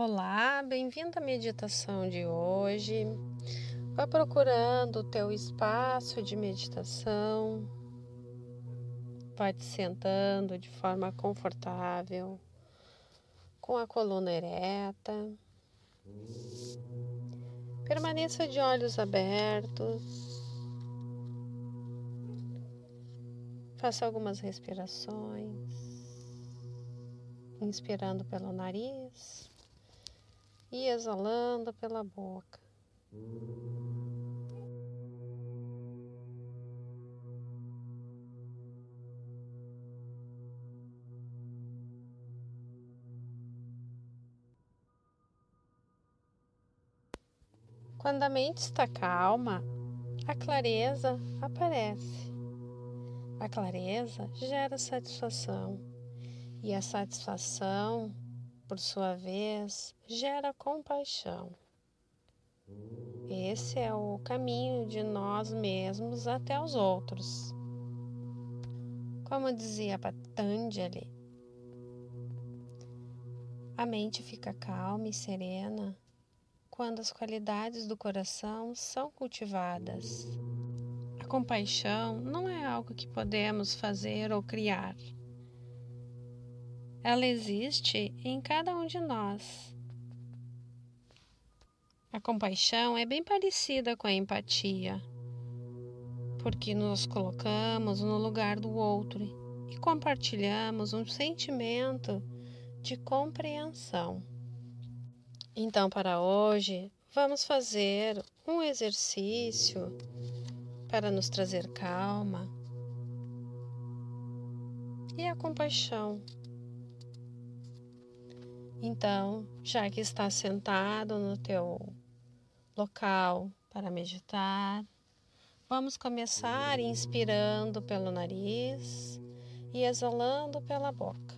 Olá, bem-vindo à meditação de hoje. Vá procurando o teu espaço de meditação. Vai te sentando de forma confortável, com a coluna ereta. Permaneça de olhos abertos. Faça algumas respirações. Inspirando pelo nariz e exalando pela boca. Quando a mente está calma, a clareza aparece. A clareza gera satisfação e a satisfação por sua vez, gera compaixão. Esse é o caminho de nós mesmos até os outros. Como dizia Patanjali, a mente fica calma e serena quando as qualidades do coração são cultivadas. A compaixão não é algo que podemos fazer ou criar ela existe em cada um de nós. A compaixão é bem parecida com a empatia, porque nos colocamos no lugar do outro e compartilhamos um sentimento de compreensão. Então, para hoje, vamos fazer um exercício para nos trazer calma e a compaixão. Então, já que está sentado no teu local para meditar, vamos começar inspirando pelo nariz e exalando pela boca.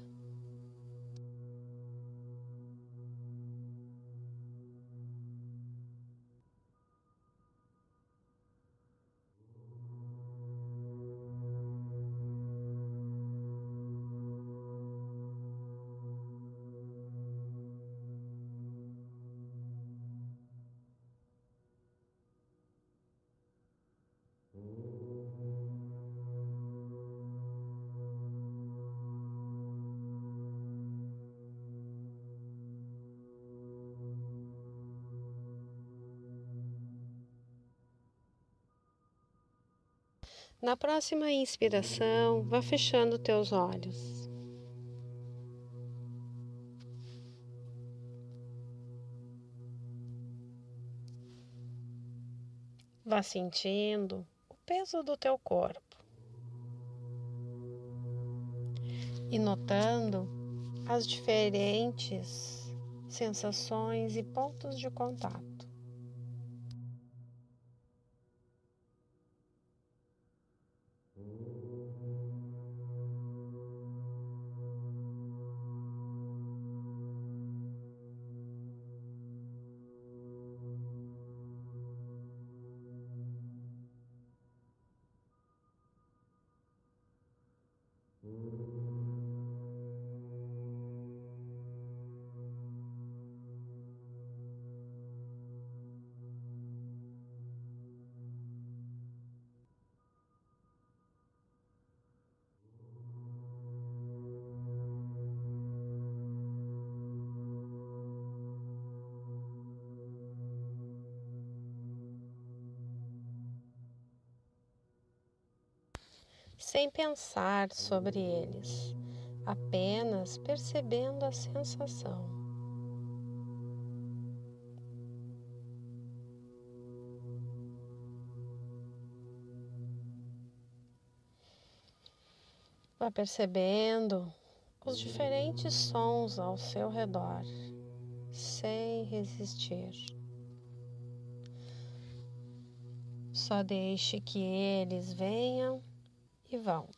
Na próxima inspiração, vá fechando teus olhos. Vá sentindo o peso do teu corpo e notando as diferentes sensações e pontos de contato. Sem pensar sobre eles, apenas percebendo a sensação. Vá percebendo os diferentes sons ao seu redor, sem resistir. Só deixe que eles venham e vão.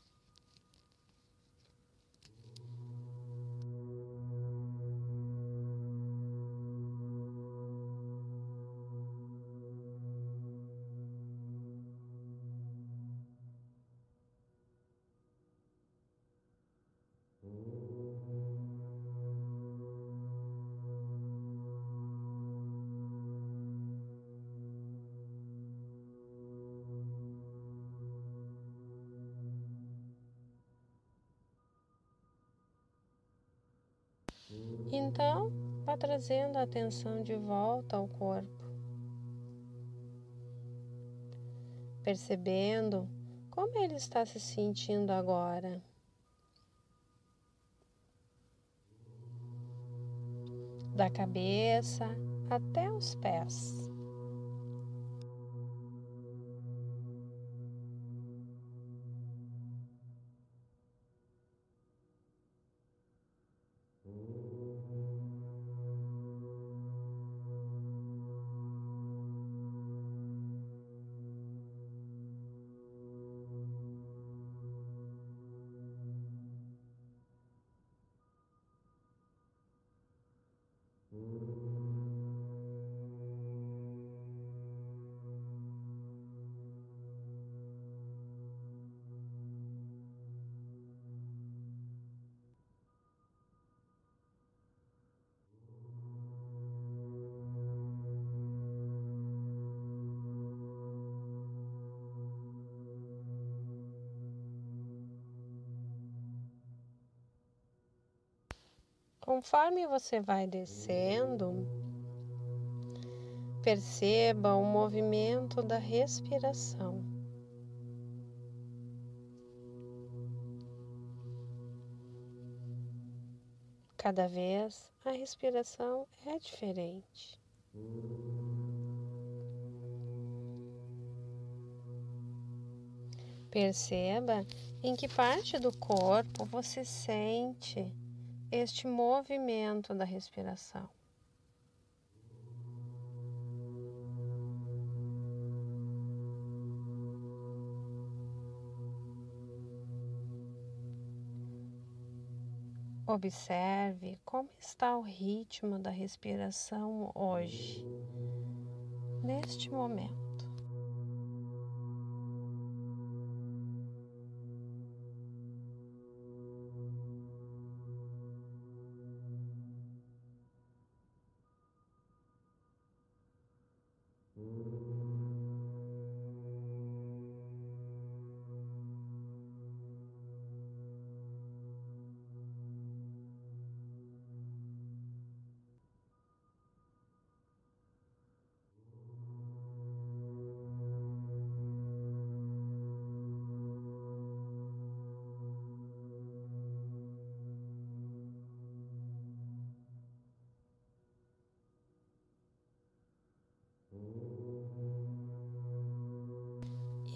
Então, vá trazendo a atenção de volta ao corpo, percebendo como ele está se sentindo agora. Da cabeça até os pés. Conforme você vai descendo, perceba o movimento da respiração. Cada vez a respiração é diferente. Perceba em que parte do corpo você sente este movimento da respiração. Observe como está o ritmo da respiração hoje, neste momento.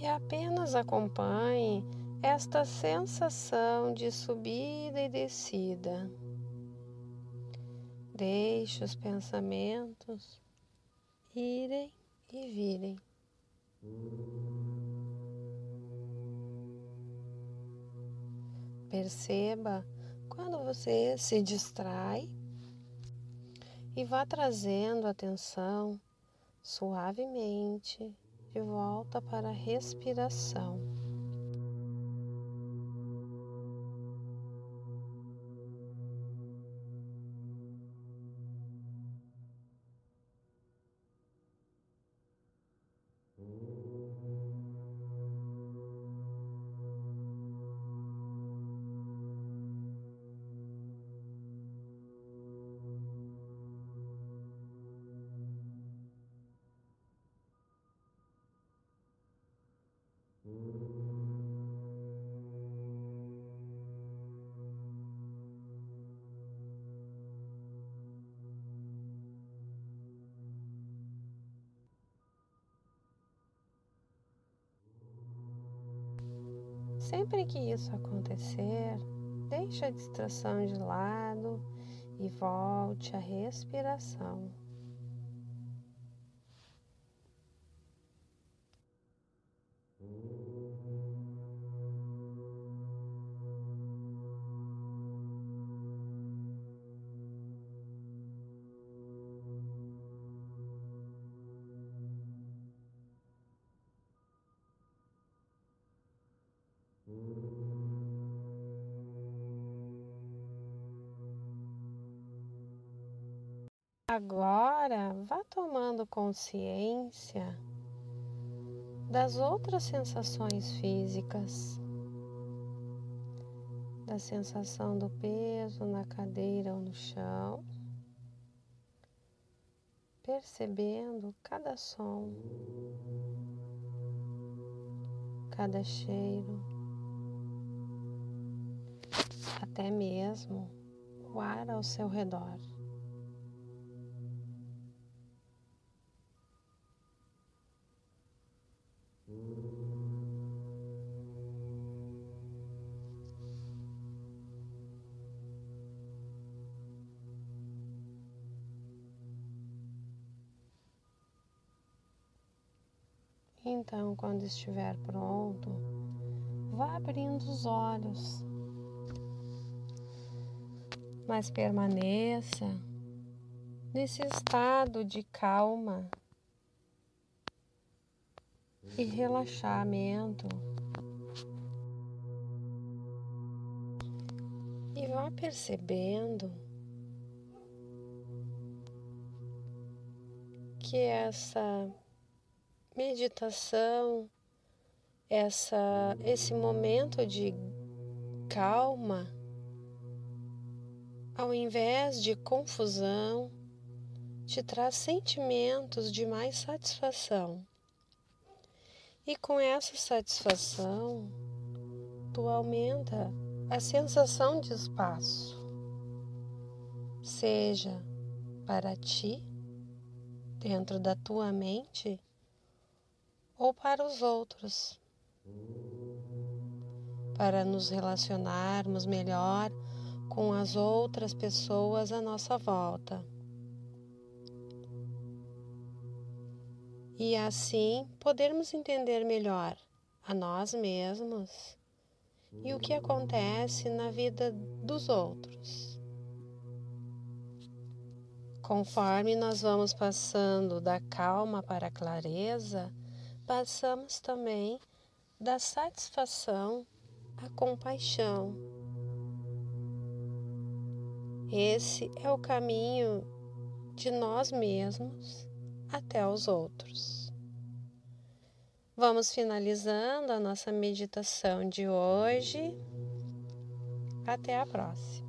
E apenas acompanhe esta sensação de subida e descida. Deixe os pensamentos irem e virem. Perceba quando você se distrai e vá trazendo atenção suavemente de volta para a respiração. Sempre que isso acontecer, deixe a distração de lado e volte à respiração. Agora vá tomando consciência das outras sensações físicas. da sensação do peso na cadeira ou no chão, percebendo cada som, cada cheiro, até mesmo o ar ao seu redor. Quando estiver pronto, vá abrindo os olhos, mas permaneça nesse estado de calma e relaxamento. E vá percebendo que essa meditação, essa, esse momento de calma, ao invés de confusão, te traz sentimentos de mais satisfação. E com essa satisfação, tu aumenta a sensação de espaço, seja para ti, dentro da tua mente, ou para os outros, para nos relacionarmos melhor com as outras pessoas à nossa volta. E assim podermos entender melhor a nós mesmos e o que acontece na vida dos outros. Conforme nós vamos passando da calma para a clareza, passamos também da satisfação à compaixão. Esse é o caminho de nós mesmos até os outros. Vamos finalizando a nossa meditação de hoje. Até a próxima.